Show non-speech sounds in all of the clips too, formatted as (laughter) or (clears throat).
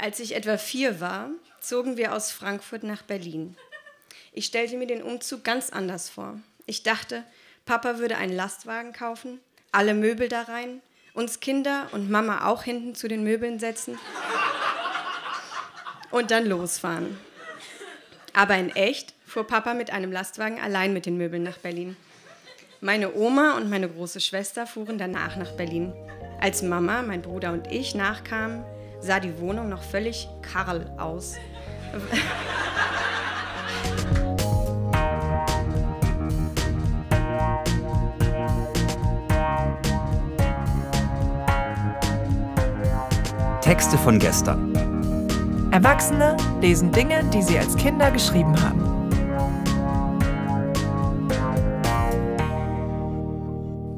Als ich etwa vier war, zogen wir aus Frankfurt nach Berlin. Ich stellte mir den Umzug ganz anders vor. Ich dachte, Papa würde einen Lastwagen kaufen, alle Möbel da rein, uns Kinder und Mama auch hinten zu den Möbeln setzen und dann losfahren. Aber in echt fuhr Papa mit einem Lastwagen allein mit den Möbeln nach Berlin. Meine Oma und meine große Schwester fuhren danach nach Berlin. Als Mama, mein Bruder und ich nachkamen, sah die Wohnung noch völlig Karl aus. Texte von gestern. Erwachsene lesen Dinge, die sie als Kinder geschrieben haben.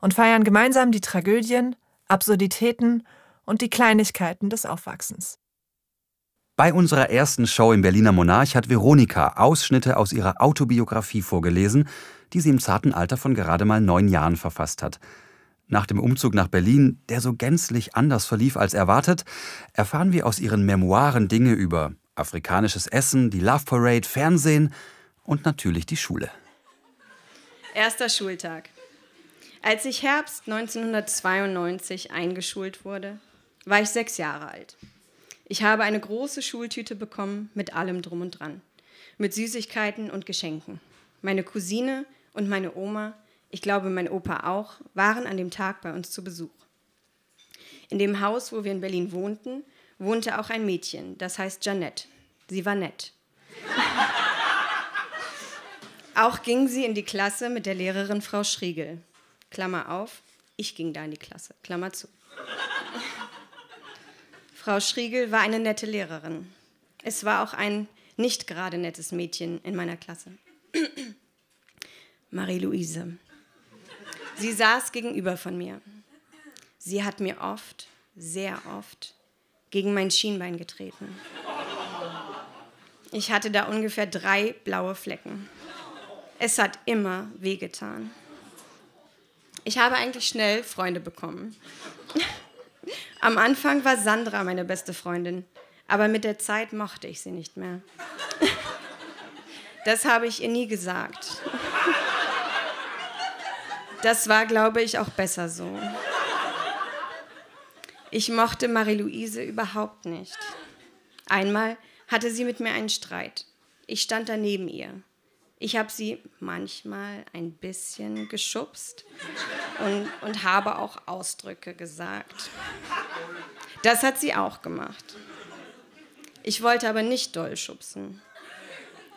und feiern gemeinsam die Tragödien, Absurditäten und die Kleinigkeiten des Aufwachsens. Bei unserer ersten Show im Berliner Monarch hat Veronika Ausschnitte aus ihrer Autobiografie vorgelesen, die sie im zarten Alter von gerade mal neun Jahren verfasst hat. Nach dem Umzug nach Berlin, der so gänzlich anders verlief als erwartet, erfahren wir aus ihren Memoiren Dinge über afrikanisches Essen, die Love Parade, Fernsehen und natürlich die Schule. Erster Schultag. Als ich Herbst 1992 eingeschult wurde, war ich sechs Jahre alt. Ich habe eine große Schultüte bekommen mit allem drum und dran, mit Süßigkeiten und Geschenken. Meine Cousine und meine Oma, ich glaube mein Opa auch, waren an dem Tag bei uns zu Besuch. In dem Haus, wo wir in Berlin wohnten, wohnte auch ein Mädchen, das heißt Janette. Sie war nett. (laughs) auch ging sie in die Klasse mit der Lehrerin Frau Schriegel. Klammer auf, ich ging da in die Klasse, Klammer zu. (laughs) Frau Schriegel war eine nette Lehrerin. Es war auch ein nicht gerade nettes Mädchen in meiner Klasse. (clears throat) Marie-Louise. Sie saß gegenüber von mir. Sie hat mir oft, sehr oft, gegen mein Schienbein getreten. Ich hatte da ungefähr drei blaue Flecken. Es hat immer wehgetan. Ich habe eigentlich schnell Freunde bekommen. Am Anfang war Sandra meine beste Freundin, aber mit der Zeit mochte ich sie nicht mehr. Das habe ich ihr nie gesagt. Das war, glaube ich, auch besser so. Ich mochte Marie-Louise überhaupt nicht. Einmal hatte sie mit mir einen Streit. Ich stand da neben ihr. Ich habe sie manchmal ein bisschen geschubst und, und habe auch Ausdrücke gesagt. Das hat sie auch gemacht. Ich wollte aber nicht doll schubsen.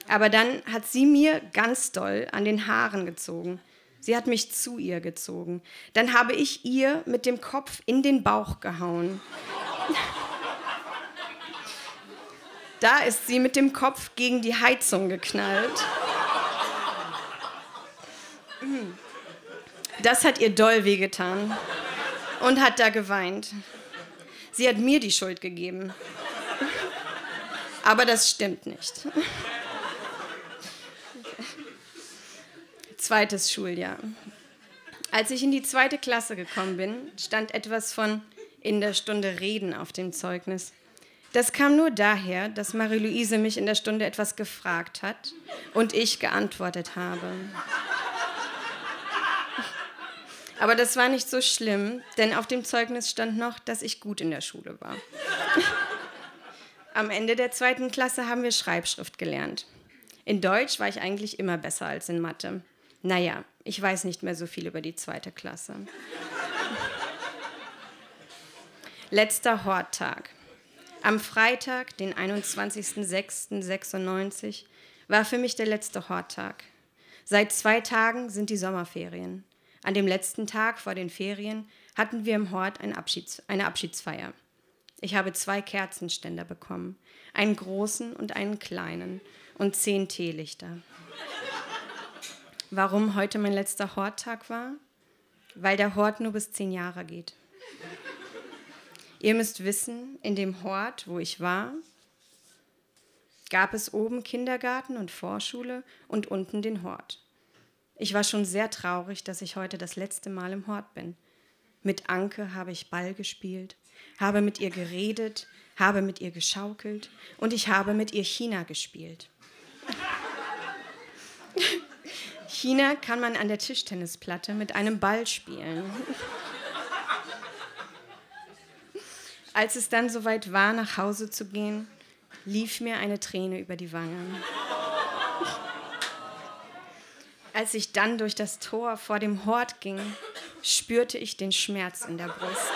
Aber dann hat sie mir ganz doll an den Haaren gezogen. Sie hat mich zu ihr gezogen. Dann habe ich ihr mit dem Kopf in den Bauch gehauen. Da ist sie mit dem Kopf gegen die Heizung geknallt. Das hat ihr doll wehgetan und hat da geweint. Sie hat mir die Schuld gegeben. Aber das stimmt nicht. Zweites Schuljahr. Als ich in die zweite Klasse gekommen bin, stand etwas von in der Stunde reden auf dem Zeugnis. Das kam nur daher, dass Marie-Louise mich in der Stunde etwas gefragt hat und ich geantwortet habe. Aber das war nicht so schlimm, denn auf dem Zeugnis stand noch, dass ich gut in der Schule war. Am Ende der zweiten Klasse haben wir Schreibschrift gelernt. In Deutsch war ich eigentlich immer besser als in Mathe. Naja, ich weiß nicht mehr so viel über die zweite Klasse. Letzter Horttag. Am Freitag, den 21.06.96, war für mich der letzte Horttag. Seit zwei Tagen sind die Sommerferien. An dem letzten Tag vor den Ferien hatten wir im Hort eine, Abschieds eine Abschiedsfeier. Ich habe zwei Kerzenständer bekommen, einen großen und einen kleinen und zehn Teelichter. Warum heute mein letzter Horttag war? Weil der Hort nur bis zehn Jahre geht. Ihr müsst wissen, in dem Hort, wo ich war, gab es oben Kindergarten und Vorschule und unten den Hort. Ich war schon sehr traurig, dass ich heute das letzte Mal im Hort bin. Mit Anke habe ich Ball gespielt, habe mit ihr geredet, habe mit ihr geschaukelt und ich habe mit ihr China gespielt. (laughs) China kann man an der Tischtennisplatte mit einem Ball spielen. Als es dann soweit war, nach Hause zu gehen, lief mir eine Träne über die Wangen. Als ich dann durch das Tor vor dem Hort ging, spürte ich den Schmerz in der Brust.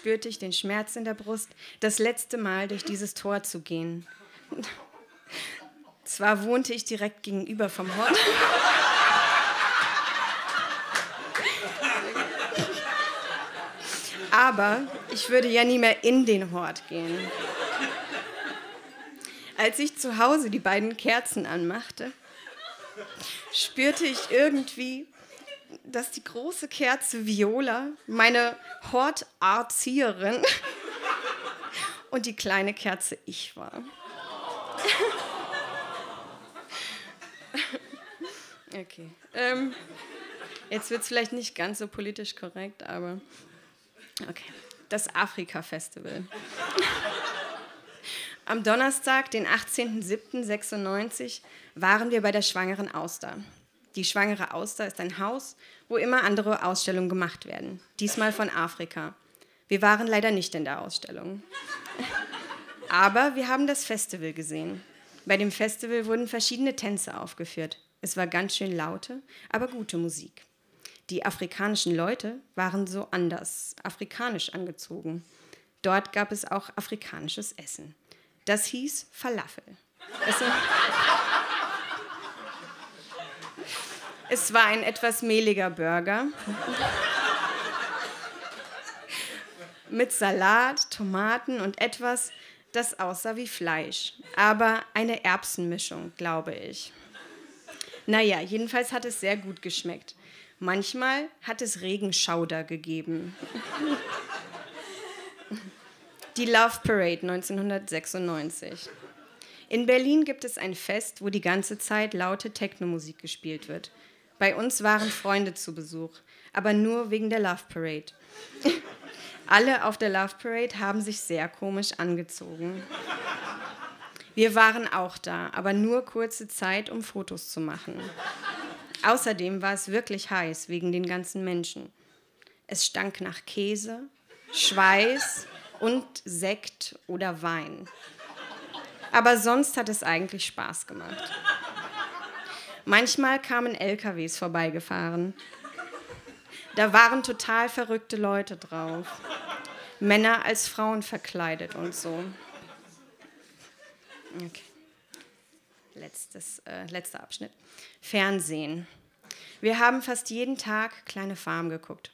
spürte ich den Schmerz in der Brust, das letzte Mal durch dieses Tor zu gehen. Zwar wohnte ich direkt gegenüber vom Hort. Aber ich würde ja nie mehr in den Hort gehen. Als ich zu Hause die beiden Kerzen anmachte, spürte ich irgendwie, dass die große Kerze Viola, meine Horterzieherin, und die kleine Kerze ich war. Okay. Ähm, jetzt wird es vielleicht nicht ganz so politisch korrekt, aber okay. Das Afrika-Festival. (laughs) Am Donnerstag, den 18.07.96, waren wir bei der Schwangeren Auster. Die Schwangere Auster ist ein Haus, wo immer andere Ausstellungen gemacht werden. Diesmal von Afrika. Wir waren leider nicht in der Ausstellung. (laughs) Aber wir haben das Festival gesehen. Bei dem Festival wurden verschiedene Tänze aufgeführt. Es war ganz schön laute, aber gute Musik. Die afrikanischen Leute waren so anders, afrikanisch angezogen. Dort gab es auch afrikanisches Essen. Das hieß Falafel. Es, es war ein etwas mehliger Burger mit Salat, Tomaten und etwas, das aussah wie Fleisch, aber eine Erbsenmischung, glaube ich. Naja, jedenfalls hat es sehr gut geschmeckt. Manchmal hat es Regenschauder gegeben. Die Love Parade 1996. In Berlin gibt es ein Fest, wo die ganze Zeit laute Technomusik gespielt wird. Bei uns waren Freunde zu Besuch, aber nur wegen der Love Parade. (laughs) Alle auf der Love Parade haben sich sehr komisch angezogen. Wir waren auch da, aber nur kurze Zeit, um Fotos zu machen. Außerdem war es wirklich heiß wegen den ganzen Menschen. Es stank nach Käse, Schweiß und Sekt oder Wein. Aber sonst hat es eigentlich Spaß gemacht. Manchmal kamen LKWs vorbeigefahren. Da waren total verrückte Leute drauf. Männer als Frauen verkleidet und so. Okay. Letztes, äh, letzter Abschnitt. Fernsehen. Wir haben fast jeden Tag Kleine Farm geguckt.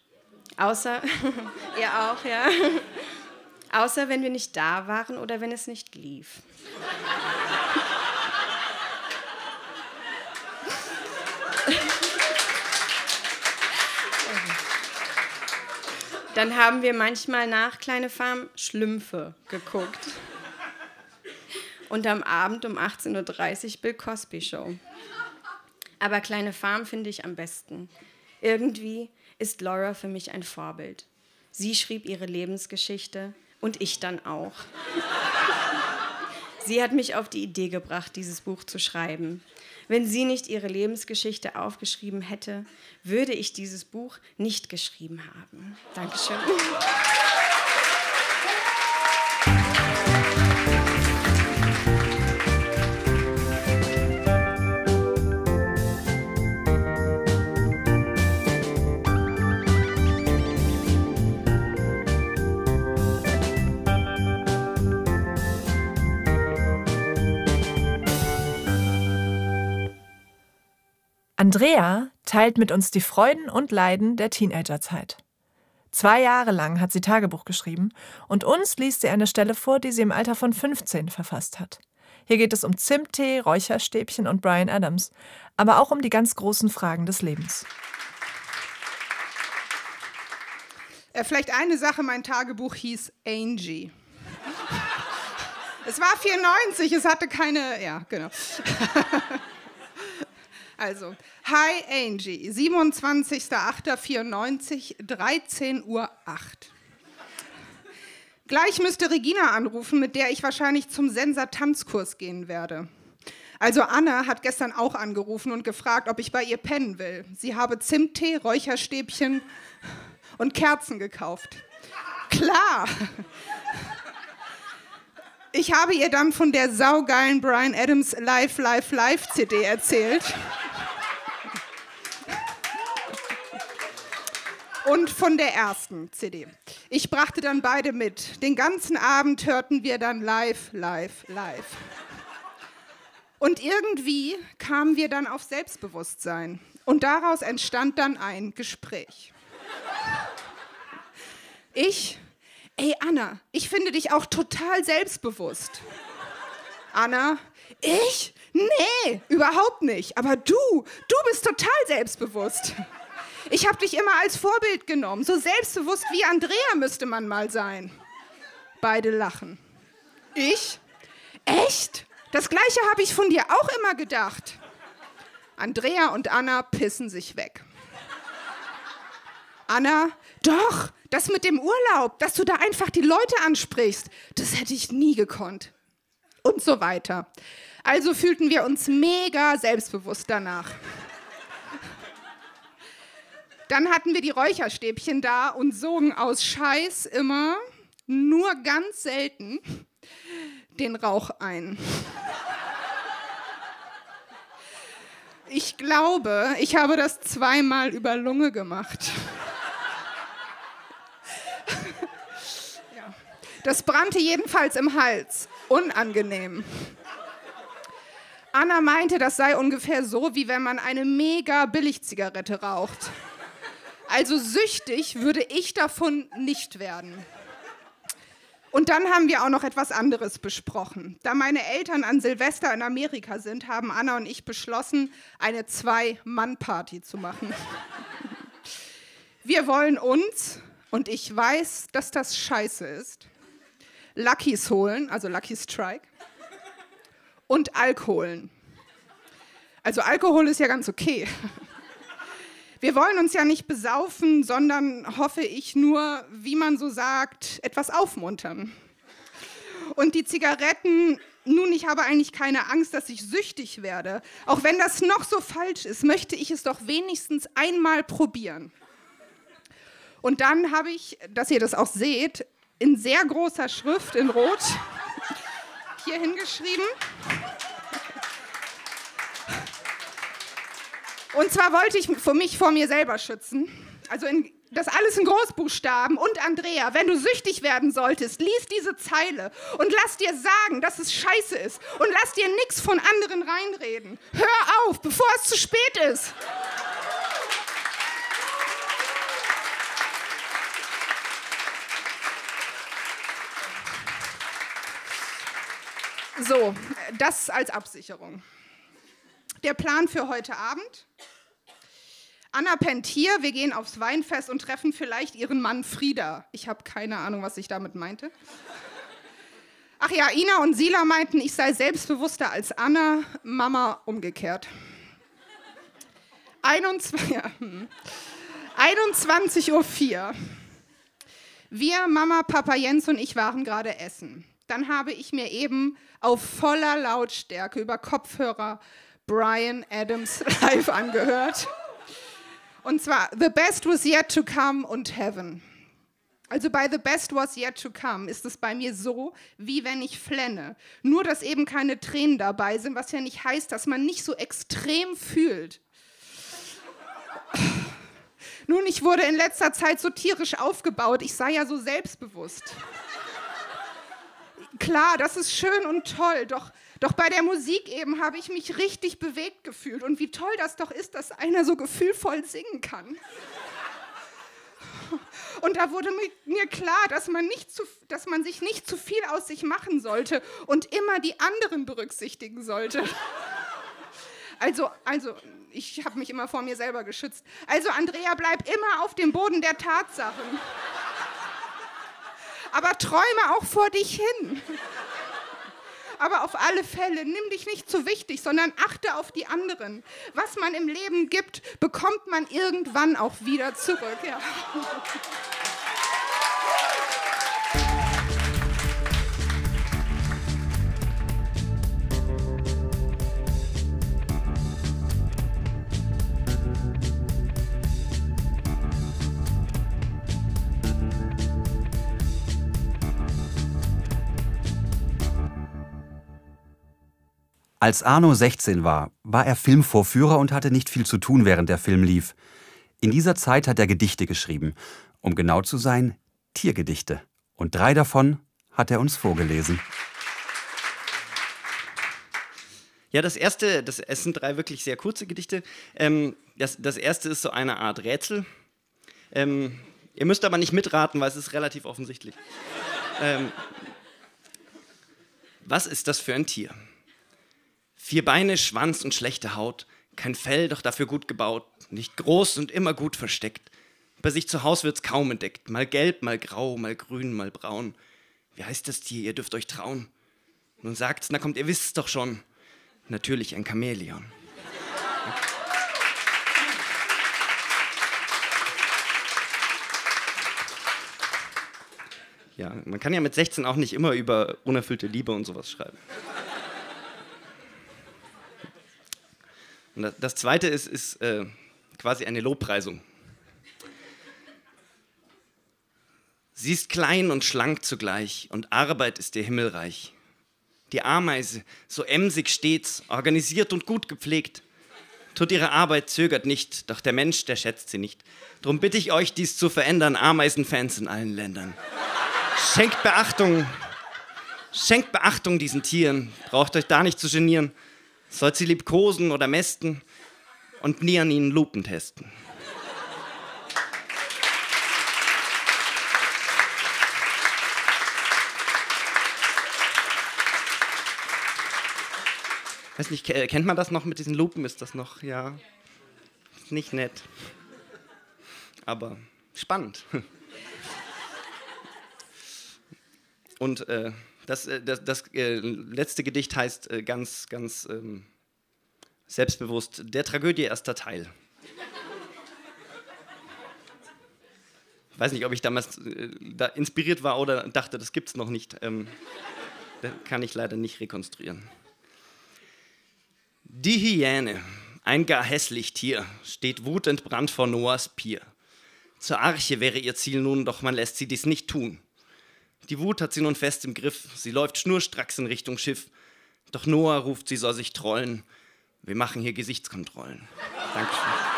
Außer, (laughs) ihr auch, ja. Außer wenn wir nicht da waren oder wenn es nicht lief. Dann haben wir manchmal nach Kleine Farm Schlümpfe geguckt. Und am Abend um 18.30 Uhr Bill Cosby Show. Aber Kleine Farm finde ich am besten. Irgendwie ist Laura für mich ein Vorbild. Sie schrieb ihre Lebensgeschichte und ich dann auch. Sie hat mich auf die Idee gebracht, dieses Buch zu schreiben. Wenn sie nicht ihre Lebensgeschichte aufgeschrieben hätte, würde ich dieses Buch nicht geschrieben haben. Dankeschön. Andrea teilt mit uns die Freuden und Leiden der Teenagerzeit. Zwei Jahre lang hat sie Tagebuch geschrieben und uns liest sie eine Stelle vor, die sie im Alter von 15 verfasst hat. Hier geht es um Zimttee, Räucherstäbchen und Brian Adams, aber auch um die ganz großen Fragen des Lebens. Äh, vielleicht eine Sache, mein Tagebuch hieß Angie. (laughs) es war 94, es hatte keine, ja, genau. (laughs) also, Hi Angie, 27.08.94, 13.08 Uhr. Gleich müsste Regina anrufen, mit der ich wahrscheinlich zum Sensor-Tanzkurs gehen werde. Also Anna hat gestern auch angerufen und gefragt, ob ich bei ihr pennen will. Sie habe Zimttee, Räucherstäbchen und Kerzen gekauft. Klar. Ich habe ihr dann von der saugeilen Brian Adams Live, Live, Live CD erzählt. Und von der ersten CD. Ich brachte dann beide mit. Den ganzen Abend hörten wir dann live, live, live. Und irgendwie kamen wir dann auf Selbstbewusstsein. Und daraus entstand dann ein Gespräch. Ich, ey Anna, ich finde dich auch total selbstbewusst. Anna, ich? Nee, überhaupt nicht. Aber du, du bist total selbstbewusst. Ich habe dich immer als Vorbild genommen. So selbstbewusst wie Andrea müsste man mal sein. Beide lachen. Ich? Echt? Das gleiche habe ich von dir auch immer gedacht. Andrea und Anna pissen sich weg. Anna, doch, das mit dem Urlaub, dass du da einfach die Leute ansprichst, das hätte ich nie gekonnt. Und so weiter. Also fühlten wir uns mega selbstbewusst danach. Dann hatten wir die Räucherstäbchen da und sogen aus Scheiß immer, nur ganz selten, den Rauch ein. Ich glaube, ich habe das zweimal über Lunge gemacht. Das brannte jedenfalls im Hals. Unangenehm. Anna meinte, das sei ungefähr so, wie wenn man eine mega Billigzigarette raucht. Also süchtig würde ich davon nicht werden. Und dann haben wir auch noch etwas anderes besprochen. Da meine Eltern an Silvester in Amerika sind, haben Anna und ich beschlossen, eine Zwei-Mann-Party zu machen. Wir wollen uns, und ich weiß, dass das scheiße ist, Luckys holen, also Lucky Strike, und Alkoholen. Also Alkohol ist ja ganz okay. Wir wollen uns ja nicht besaufen, sondern hoffe ich nur, wie man so sagt, etwas aufmuntern. Und die Zigaretten, nun, ich habe eigentlich keine Angst, dass ich süchtig werde. Auch wenn das noch so falsch ist, möchte ich es doch wenigstens einmal probieren. Und dann habe ich, dass ihr das auch seht, in sehr großer Schrift in Rot (laughs) hier hingeschrieben. Und zwar wollte ich mich vor mir selber schützen. Also in, das alles in Großbuchstaben. Und Andrea, wenn du süchtig werden solltest, lies diese Zeile und lass dir sagen, dass es scheiße ist. Und lass dir nichts von anderen reinreden. Hör auf, bevor es zu spät ist. So, das als Absicherung. Der Plan für heute Abend. Anna pennt hier, wir gehen aufs Weinfest und treffen vielleicht ihren Mann Frieda. Ich habe keine Ahnung, was ich damit meinte. Ach ja, Ina und Sila meinten, ich sei selbstbewusster als Anna, Mama umgekehrt. 21, ja, 21.04 Uhr. Wir, Mama, Papa Jens und ich waren gerade essen dann habe ich mir eben auf voller Lautstärke über Kopfhörer Brian Adams (laughs) live angehört. Und zwar The Best Was Yet to Come und Heaven. Also bei The Best Was Yet to Come ist es bei mir so, wie wenn ich flenne. Nur, dass eben keine Tränen dabei sind, was ja nicht heißt, dass man nicht so extrem fühlt. (laughs) Nun, ich wurde in letzter Zeit so tierisch aufgebaut, ich sei ja so selbstbewusst klar, das ist schön und toll, doch Doch bei der Musik eben habe ich mich richtig bewegt gefühlt. Und wie toll das doch ist, dass einer so gefühlvoll singen kann. Und da wurde mir klar, dass man, nicht zu, dass man sich nicht zu viel aus sich machen sollte und immer die anderen berücksichtigen sollte. Also, also ich habe mich immer vor mir selber geschützt. Also Andrea, bleib immer auf dem Boden der Tatsachen. Aber träume auch vor dich hin. Aber auf alle Fälle, nimm dich nicht zu wichtig, sondern achte auf die anderen. Was man im Leben gibt, bekommt man irgendwann auch wieder zurück. Ja. Als Arno 16 war, war er Filmvorführer und hatte nicht viel zu tun, während der Film lief. In dieser Zeit hat er Gedichte geschrieben. Um genau zu sein, Tiergedichte. Und drei davon hat er uns vorgelesen. Ja, das erste, das, es sind drei wirklich sehr kurze Gedichte. Ähm, das, das erste ist so eine Art Rätsel. Ähm, ihr müsst aber nicht mitraten, weil es ist relativ offensichtlich. ähm, was ist das für ein Tier? Vier Beine, Schwanz und schlechte Haut, kein Fell, doch dafür gut gebaut, nicht groß und immer gut versteckt. Bei sich zu Haus wird's kaum entdeckt, mal gelb, mal grau, mal grün, mal braun. Wie heißt das Tier, ihr dürft euch trauen? Nun sagt's, na kommt, ihr wisst's doch schon. Natürlich ein Chamäleon. Ja, man kann ja mit 16 auch nicht immer über unerfüllte Liebe und sowas schreiben. Und das zweite ist, ist äh, quasi eine Lobpreisung. Sie ist klein und schlank zugleich und Arbeit ist ihr Himmelreich. Die Ameise, so emsig stets, organisiert und gut gepflegt, tut ihre Arbeit, zögert nicht, doch der Mensch, der schätzt sie nicht. Drum bitte ich euch, dies zu verändern, Ameisenfans in allen Ländern. Schenkt Beachtung, schenkt Beachtung diesen Tieren, braucht euch da nicht zu genieren. Sollt sie liebkosen oder mästen und nie an ihnen Lupen testen. Weiß nicht, kennt man das noch mit diesen Lupen? Ist das noch, ja, nicht nett. Aber spannend. (laughs) Und äh, das, äh, das, das äh, letzte Gedicht heißt äh, ganz, ganz ähm, selbstbewusst Der Tragödie erster Teil. Ich weiß nicht, ob ich damals äh, da inspiriert war oder dachte, das gibt es noch nicht. Ähm, das kann ich leider nicht rekonstruieren. Die Hyäne, ein gar hässlich Tier, steht wutentbrannt vor Noahs Pier. Zur Arche wäre ihr Ziel nun, doch man lässt sie dies nicht tun. Die Wut hat sie nun fest im Griff, sie läuft schnurstracks in Richtung Schiff. Doch Noah ruft, sie soll sich trollen. Wir machen hier Gesichtskontrollen. Dankeschön.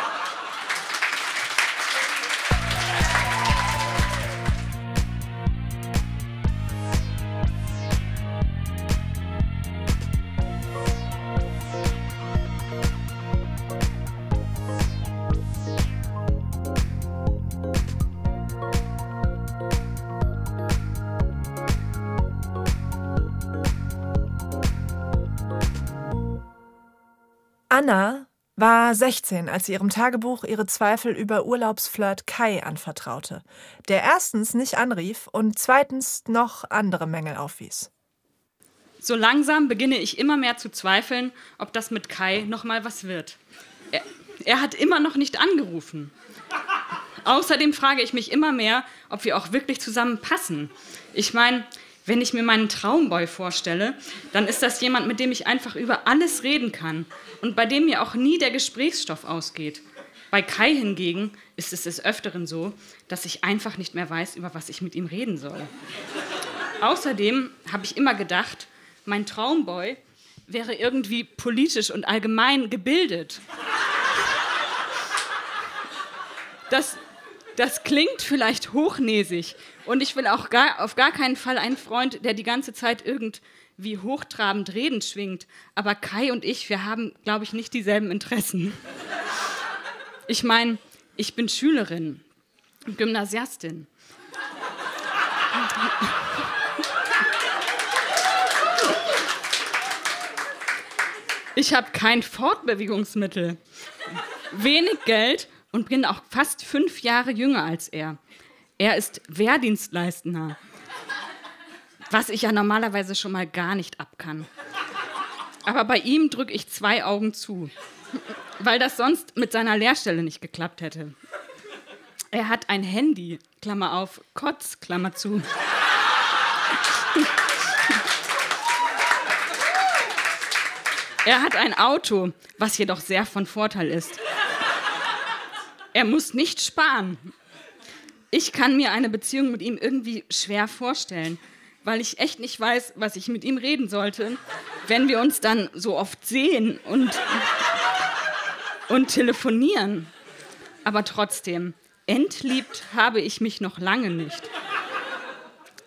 Anna war 16, als sie ihrem Tagebuch ihre Zweifel über Urlaubsflirt Kai anvertraute, der erstens nicht anrief und zweitens noch andere Mängel aufwies. So langsam beginne ich immer mehr zu zweifeln, ob das mit Kai noch mal was wird. Er, er hat immer noch nicht angerufen. Außerdem frage ich mich immer mehr, ob wir auch wirklich zusammen passen. Ich meine, wenn ich mir meinen Traumboy vorstelle, dann ist das jemand, mit dem ich einfach über alles reden kann und bei dem mir auch nie der Gesprächsstoff ausgeht. Bei Kai hingegen ist es des Öfteren so, dass ich einfach nicht mehr weiß, über was ich mit ihm reden soll. Außerdem habe ich immer gedacht, mein Traumboy wäre irgendwie politisch und allgemein gebildet. Das, Das klingt vielleicht hochnäsig und ich will auch gar, auf gar keinen Fall einen Freund, der die ganze Zeit irgendwie hochtrabend redend schwingt. Aber Kai und ich, wir haben, glaube ich, nicht dieselben Interessen. Ich meine, ich bin Schülerin, Gymnasiastin. Ich habe kein Fortbewegungsmittel, wenig Geld und bin auch fast fünf Jahre jünger als er. Er ist Wehrdienstleistender, was ich ja normalerweise schon mal gar nicht ab kann. Aber bei ihm drücke ich zwei Augen zu, weil das sonst mit seiner Lehrstelle nicht geklappt hätte. Er hat ein Handy, Klammer auf, Kotz, Klammer zu. Er hat ein Auto, was jedoch sehr von Vorteil ist. Er muss nicht sparen. Ich kann mir eine Beziehung mit ihm irgendwie schwer vorstellen, weil ich echt nicht weiß, was ich mit ihm reden sollte, wenn wir uns dann so oft sehen und, und telefonieren. Aber trotzdem, entliebt habe ich mich noch lange nicht.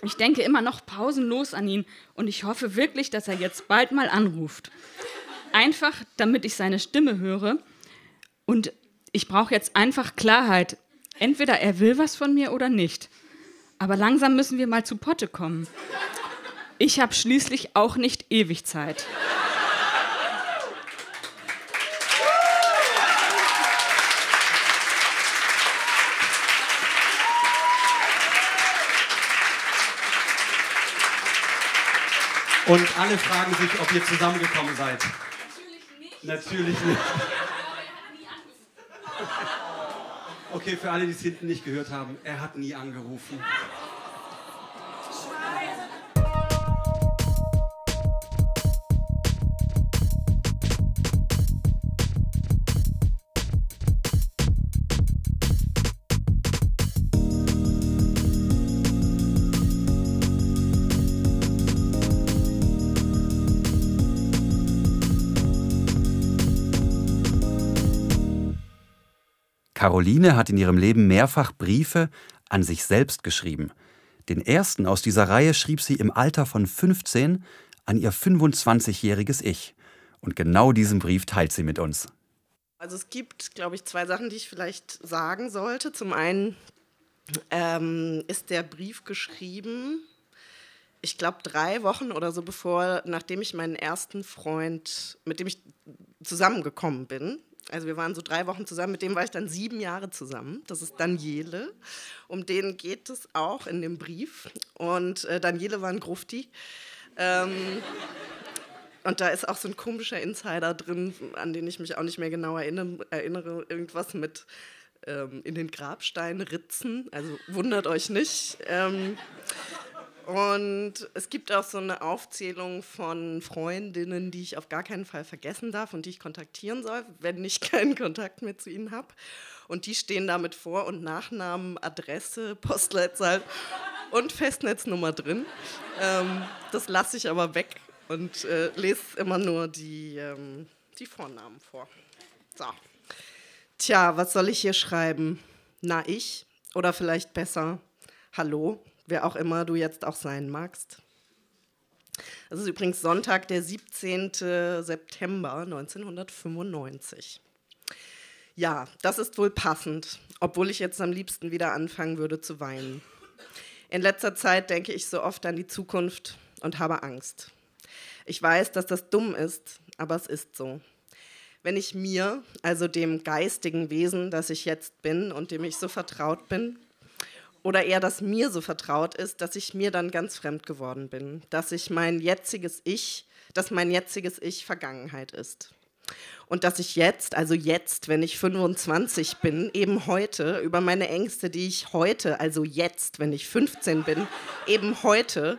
Ich denke immer noch pausenlos an ihn und ich hoffe wirklich, dass er jetzt bald mal anruft einfach, damit ich seine Stimme höre. Und ich brauche jetzt einfach Klarheit. Entweder er will was von mir oder nicht. Aber langsam müssen wir mal zu Potte kommen. Ich habe schließlich auch nicht ewig Zeit. Und alle fragen sich, ob ihr zusammengekommen seid. Natürlich nicht. Okay, für alle, die es hinten nicht gehört haben, er hat nie angerufen. Caroline hat in ihrem Leben mehrfach Briefe an sich selbst geschrieben. Den ersten aus dieser Reihe schrieb sie im Alter von 15 an ihr 25-jähriges Ich. Und genau diesen Brief teilt sie mit uns. Also es gibt, glaube ich, zwei Sachen, die ich vielleicht sagen sollte. Zum einen ähm, ist der Brief geschrieben, ich glaube, drei Wochen oder so bevor, nachdem ich meinen ersten Freund, mit dem ich zusammengekommen bin, also wir waren so drei Wochen zusammen, mit dem war ich dann sieben Jahre zusammen. Das ist Daniele. Um den geht es auch in dem Brief. Und äh, Daniele war ein Grufti. Ähm, und da ist auch so ein komischer Insider drin, an den ich mich auch nicht mehr genau erinnere. erinnere irgendwas mit ähm, in den Grabsteinen ritzen. Also wundert euch nicht. Ähm, und es gibt auch so eine Aufzählung von Freundinnen, die ich auf gar keinen Fall vergessen darf und die ich kontaktieren soll, wenn ich (laughs) keinen Kontakt mehr zu ihnen habe. Und die stehen damit vor und Nachnamen, Adresse, Postleitzahl und Festnetznummer drin. Ähm, das lasse ich aber weg und äh, lese immer nur die, ähm, die Vornamen vor. So. Tja, was soll ich hier schreiben? Na, ich? Oder vielleicht besser, hallo? Wer auch immer du jetzt auch sein magst. Das ist übrigens Sonntag, der 17. September 1995. Ja, das ist wohl passend, obwohl ich jetzt am liebsten wieder anfangen würde zu weinen. In letzter Zeit denke ich so oft an die Zukunft und habe Angst. Ich weiß, dass das dumm ist, aber es ist so. Wenn ich mir, also dem geistigen Wesen, das ich jetzt bin und dem ich so vertraut bin, oder eher, dass mir so vertraut ist, dass ich mir dann ganz fremd geworden bin, dass ich mein jetziges Ich, dass mein jetziges Ich Vergangenheit ist. Und dass ich jetzt, also jetzt, wenn ich 25 bin, eben heute über meine Ängste, die ich heute, also jetzt, wenn ich 15 bin, eben heute,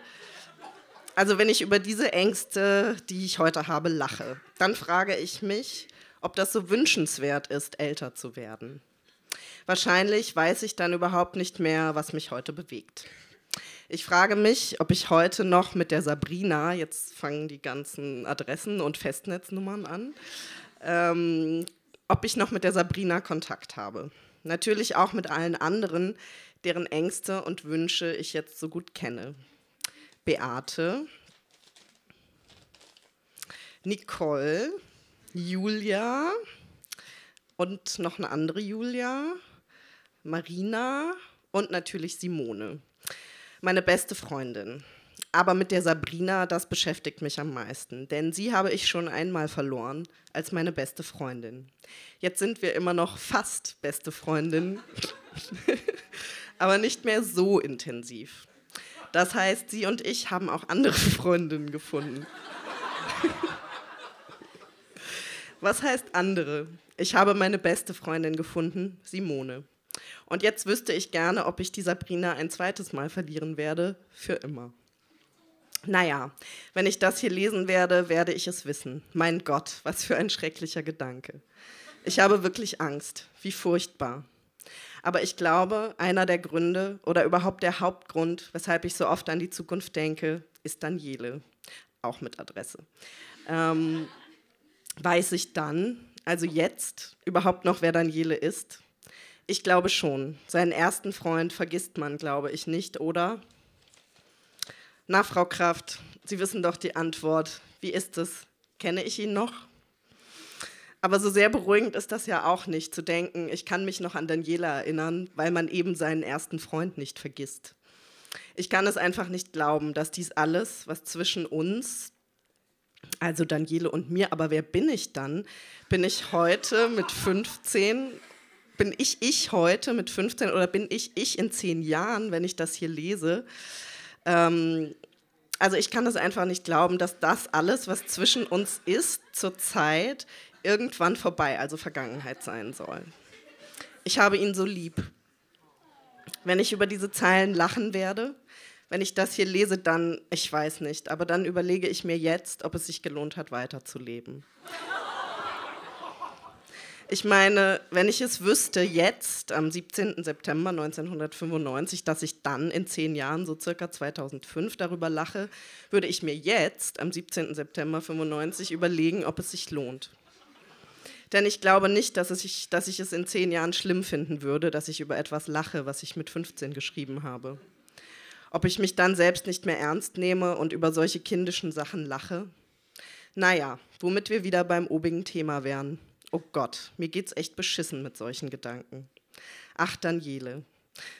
also wenn ich über diese Ängste, die ich heute habe, lache, dann frage ich mich, ob das so wünschenswert ist, älter zu werden. Wahrscheinlich weiß ich dann überhaupt nicht mehr, was mich heute bewegt. Ich frage mich, ob ich heute noch mit der Sabrina, jetzt fangen die ganzen Adressen und Festnetznummern an, ähm, ob ich noch mit der Sabrina Kontakt habe. Natürlich auch mit allen anderen, deren Ängste und Wünsche ich jetzt so gut kenne. Beate, Nicole, Julia und noch eine andere Julia, Marina und natürlich Simone, meine beste Freundin. Aber mit der Sabrina, das beschäftigt mich am meisten, denn sie habe ich schon einmal verloren als meine beste Freundin. Jetzt sind wir immer noch fast beste Freundin, (laughs) aber nicht mehr so intensiv. Das heißt, sie und ich haben auch andere (laughs) Freundinnen gefunden. (laughs) Was heißt andere? Ich habe meine beste Freundin gefunden, Simone. Und jetzt wüsste ich gerne, ob ich die Sabrina ein zweites Mal verlieren werde, für immer. Naja, wenn ich das hier lesen werde, werde ich es wissen. Mein Gott, was für ein schrecklicher Gedanke. Ich habe wirklich Angst. Wie furchtbar. Aber ich glaube, einer der Gründe oder überhaupt der Hauptgrund, weshalb ich so oft an die Zukunft denke, ist Daniele. Auch mit Adresse. Ähm, weiß ich dann, also jetzt, überhaupt noch, wer Daniele ist? Ich glaube schon. Seinen ersten Freund vergisst man, glaube ich, nicht, oder? Na, Frau Kraft, Sie wissen doch die Antwort. Wie ist es? Kenne ich ihn noch? Aber so sehr beruhigend ist das ja auch nicht, zu denken, ich kann mich noch an Daniela erinnern, weil man eben seinen ersten Freund nicht vergisst. Ich kann es einfach nicht glauben, dass dies alles, was zwischen uns, also Daniele und mir, aber wer bin ich dann? Bin ich heute mit 15? Bin ich ich heute mit 15 oder bin ich ich in zehn Jahren, wenn ich das hier lese? Ähm, also ich kann das einfach nicht glauben, dass das alles, was zwischen uns ist, zurzeit irgendwann vorbei, also Vergangenheit sein soll. Ich habe ihn so lieb. Wenn ich über diese Zeilen lachen werde, wenn ich das hier lese, dann, ich weiß nicht, aber dann überlege ich mir jetzt, ob es sich gelohnt hat, weiterzuleben. Ich meine, wenn ich es wüsste jetzt, am 17. September 1995, dass ich dann in zehn Jahren, so circa 2005, darüber lache, würde ich mir jetzt, am 17. September 1995, überlegen, ob es sich lohnt. Denn ich glaube nicht, dass, es dass ich es in zehn Jahren schlimm finden würde, dass ich über etwas lache, was ich mit 15 geschrieben habe. Ob ich mich dann selbst nicht mehr ernst nehme und über solche kindischen Sachen lache? Naja, womit wir wieder beim obigen Thema wären. Oh Gott, mir geht's echt beschissen mit solchen Gedanken. Ach, Daniele.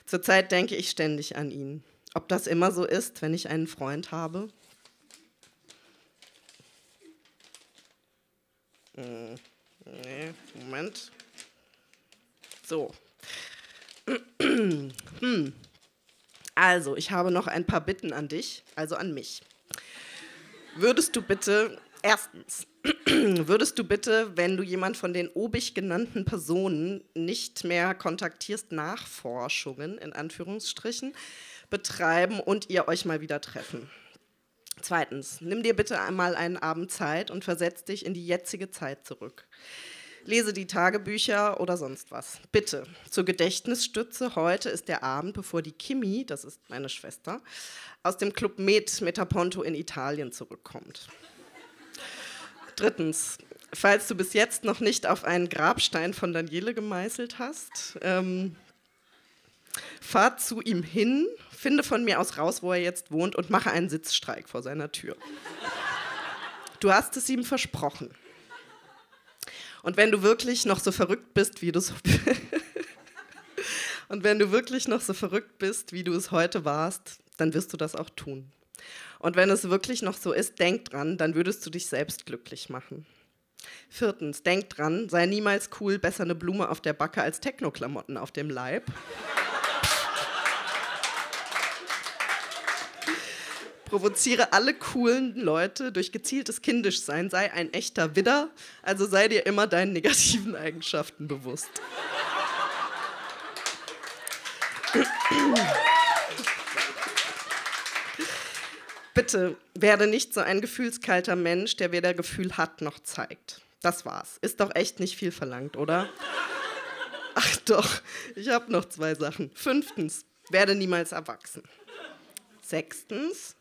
Zurzeit denke ich ständig an ihn. Ob das immer so ist, wenn ich einen Freund habe? Hm, nee, Moment. So. (clears throat) hm. Also, ich habe noch ein paar Bitten an dich, also an mich. Würdest du bitte Erstens, würdest du bitte, wenn du jemand von den obig genannten Personen nicht mehr kontaktierst, Nachforschungen in Anführungsstrichen betreiben und ihr euch mal wieder treffen? Zweitens, nimm dir bitte einmal einen Abend Zeit und versetz dich in die jetzige Zeit zurück. Lese die Tagebücher oder sonst was. Bitte, zur Gedächtnisstütze, heute ist der Abend, bevor die Kimi, das ist meine Schwester, aus dem Club Med Metaponto in Italien zurückkommt. Drittens, falls du bis jetzt noch nicht auf einen Grabstein von Daniele gemeißelt hast, ähm, fahr zu ihm hin, finde von mir aus raus, wo er jetzt wohnt und mache einen Sitzstreik vor seiner Tür. Du hast es ihm versprochen. Und wenn du wirklich noch so verrückt bist, wie du es (laughs) und wenn du wirklich noch so verrückt bist, wie du es heute warst, dann wirst du das auch tun. Und wenn es wirklich noch so ist, denk dran, dann würdest du dich selbst glücklich machen. Viertens, denk dran, sei niemals cool, besser eine Blume auf der Backe als Techno-Klamotten auf dem Leib. Provoziere alle coolen Leute durch gezieltes Kindischsein, sei ein echter Widder, also sei dir immer deinen negativen Eigenschaften bewusst. Bitte werde nicht so ein gefühlskalter Mensch, der weder Gefühl hat noch zeigt. Das war's. Ist doch echt nicht viel verlangt, oder? Ach doch, ich habe noch zwei Sachen. Fünftens, werde niemals erwachsen. Sechstens,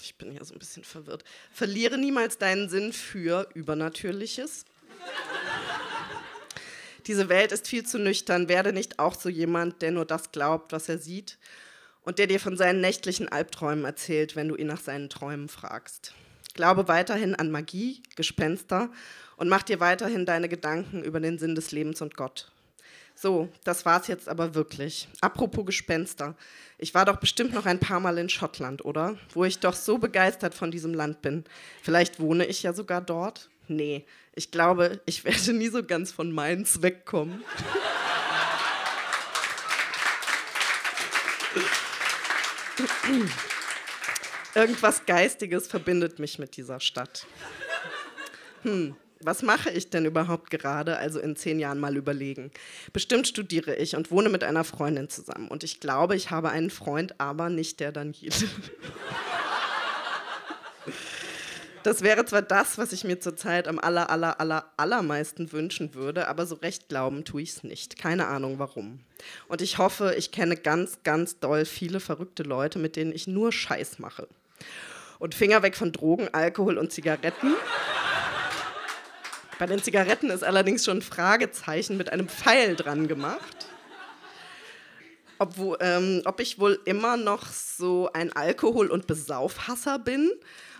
ich bin ja so ein bisschen verwirrt, verliere niemals deinen Sinn für Übernatürliches. Diese Welt ist viel zu nüchtern. Werde nicht auch so jemand, der nur das glaubt, was er sieht und der dir von seinen nächtlichen Albträumen erzählt, wenn du ihn nach seinen Träumen fragst. Glaube weiterhin an Magie, Gespenster und mach dir weiterhin deine Gedanken über den Sinn des Lebens und Gott. So, das war's jetzt aber wirklich. Apropos Gespenster. Ich war doch bestimmt noch ein paar Mal in Schottland, oder? Wo ich doch so begeistert von diesem Land bin. Vielleicht wohne ich ja sogar dort? Nee, ich glaube, ich werde nie so ganz von Mainz wegkommen. Irgendwas Geistiges verbindet mich mit dieser Stadt. Hm, was mache ich denn überhaupt gerade? Also in zehn Jahren mal überlegen. Bestimmt studiere ich und wohne mit einer Freundin zusammen. Und ich glaube, ich habe einen Freund, aber nicht der Daniele. Das wäre zwar das, was ich mir zurzeit am aller, aller, aller, allermeisten wünschen würde, aber so recht glauben tue ich es nicht. Keine Ahnung warum. Und ich hoffe, ich kenne ganz, ganz doll viele verrückte Leute, mit denen ich nur Scheiß mache. Und Finger weg von Drogen, Alkohol und Zigaretten. Bei den Zigaretten ist allerdings schon ein Fragezeichen mit einem Pfeil dran gemacht. Ob, ähm, ob ich wohl immer noch so ein Alkohol- und Besaufhasser bin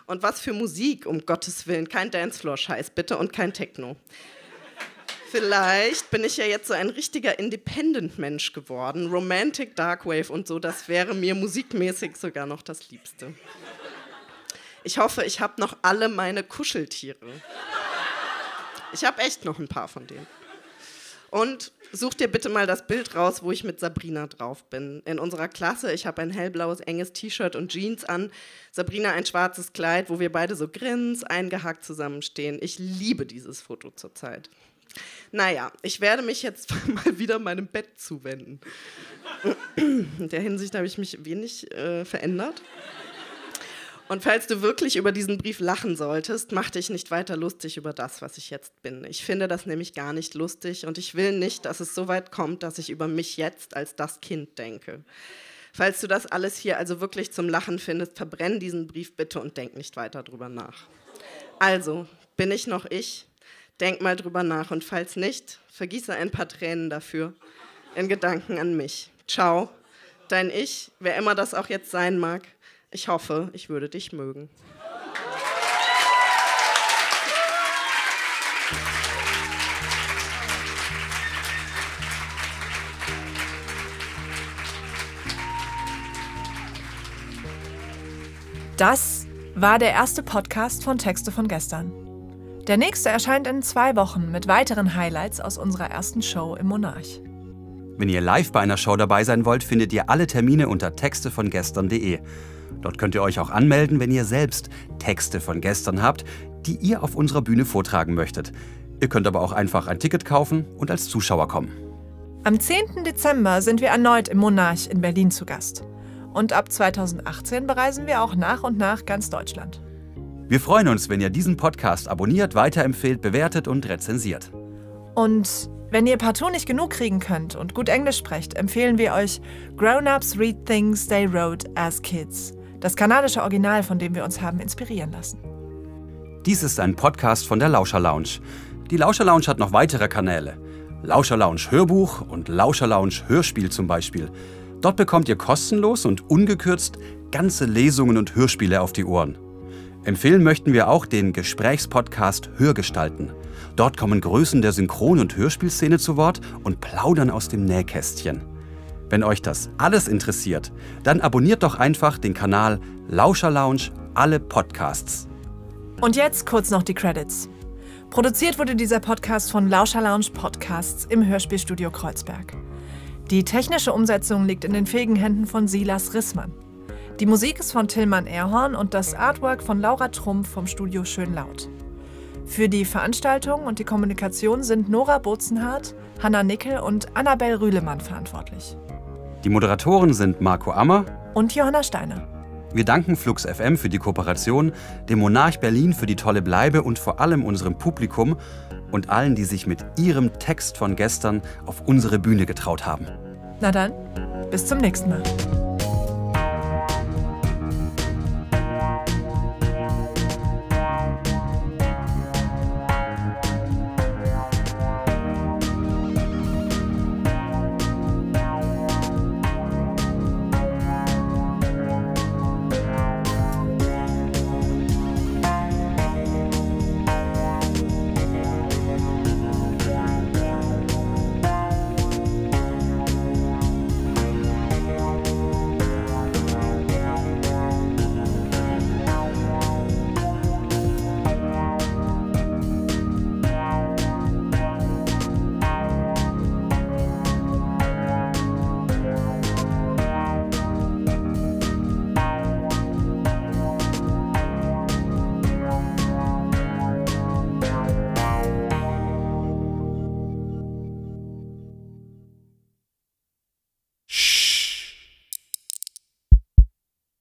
und was für Musik, um Gottes Willen. Kein Dancefloor-Scheiß, bitte, und kein Techno. Vielleicht bin ich ja jetzt so ein richtiger Independent-Mensch geworden. Romantic Darkwave und so, das wäre mir musikmäßig sogar noch das Liebste. Ich hoffe, ich habe noch alle meine Kuscheltiere. Ich habe echt noch ein paar von denen. Und such dir bitte mal das Bild raus, wo ich mit Sabrina drauf bin. In unserer Klasse, ich habe ein hellblaues, enges T-Shirt und Jeans an. Sabrina ein schwarzes Kleid, wo wir beide so grins, eingehakt zusammenstehen. Ich liebe dieses Foto zurzeit. Naja, ich werde mich jetzt (laughs) mal wieder meinem Bett zuwenden. In der Hinsicht habe ich mich wenig äh, verändert. Und falls du wirklich über diesen Brief lachen solltest, mach dich nicht weiter lustig über das, was ich jetzt bin. Ich finde das nämlich gar nicht lustig und ich will nicht, dass es so weit kommt, dass ich über mich jetzt als das Kind denke. Falls du das alles hier also wirklich zum Lachen findest, verbrenn diesen Brief bitte und denk nicht weiter drüber nach. Also, bin ich noch ich? Denk mal drüber nach und falls nicht, vergieße ein paar Tränen dafür in Gedanken an mich. Ciao, dein Ich, wer immer das auch jetzt sein mag. Ich hoffe, ich würde dich mögen. Das war der erste Podcast von Texte von gestern. Der nächste erscheint in zwei Wochen mit weiteren Highlights aus unserer ersten Show im Monarch. Wenn ihr live bei einer Show dabei sein wollt, findet ihr alle Termine unter textevongestern.de. Dort könnt ihr euch auch anmelden, wenn ihr selbst Texte von gestern habt, die ihr auf unserer Bühne vortragen möchtet. Ihr könnt aber auch einfach ein Ticket kaufen und als Zuschauer kommen. Am 10. Dezember sind wir erneut im Monarch in Berlin zu Gast. Und ab 2018 bereisen wir auch nach und nach ganz Deutschland. Wir freuen uns, wenn ihr diesen Podcast abonniert, weiterempfehlt, bewertet und rezensiert. Und wenn ihr partout nicht genug kriegen könnt und gut Englisch sprecht, empfehlen wir euch Grown-Ups Read Things They Wrote as Kids, das kanadische Original, von dem wir uns haben inspirieren lassen. Dies ist ein Podcast von der Lauscher Lounge. Die Lauscher Lounge hat noch weitere Kanäle. Lauscher Lounge Hörbuch und Lauscher Lounge Hörspiel zum Beispiel. Dort bekommt ihr kostenlos und ungekürzt ganze Lesungen und Hörspiele auf die Ohren. Empfehlen möchten wir auch den Gesprächspodcast Hörgestalten. Dort kommen Größen der Synchron- und Hörspielszene zu Wort und plaudern aus dem Nähkästchen. Wenn euch das alles interessiert, dann abonniert doch einfach den Kanal Lauscher Lounge alle Podcasts. Und jetzt kurz noch die Credits. Produziert wurde dieser Podcast von Lauscher Lounge Podcasts im Hörspielstudio Kreuzberg. Die technische Umsetzung liegt in den fähigen Händen von Silas Rissmann. Die Musik ist von Tillmann Erhorn und das Artwork von Laura Trumpf vom Studio Schönlaut. Für die Veranstaltung und die Kommunikation sind Nora Bozenhardt, Hanna Nickel und Annabel Rühlemann verantwortlich. Die Moderatoren sind Marco Ammer und Johanna Steiner. Wir danken Flux FM für die Kooperation, dem Monarch Berlin für die tolle Bleibe und vor allem unserem Publikum und allen, die sich mit ihrem Text von gestern auf unsere Bühne getraut haben. Na dann, bis zum nächsten Mal.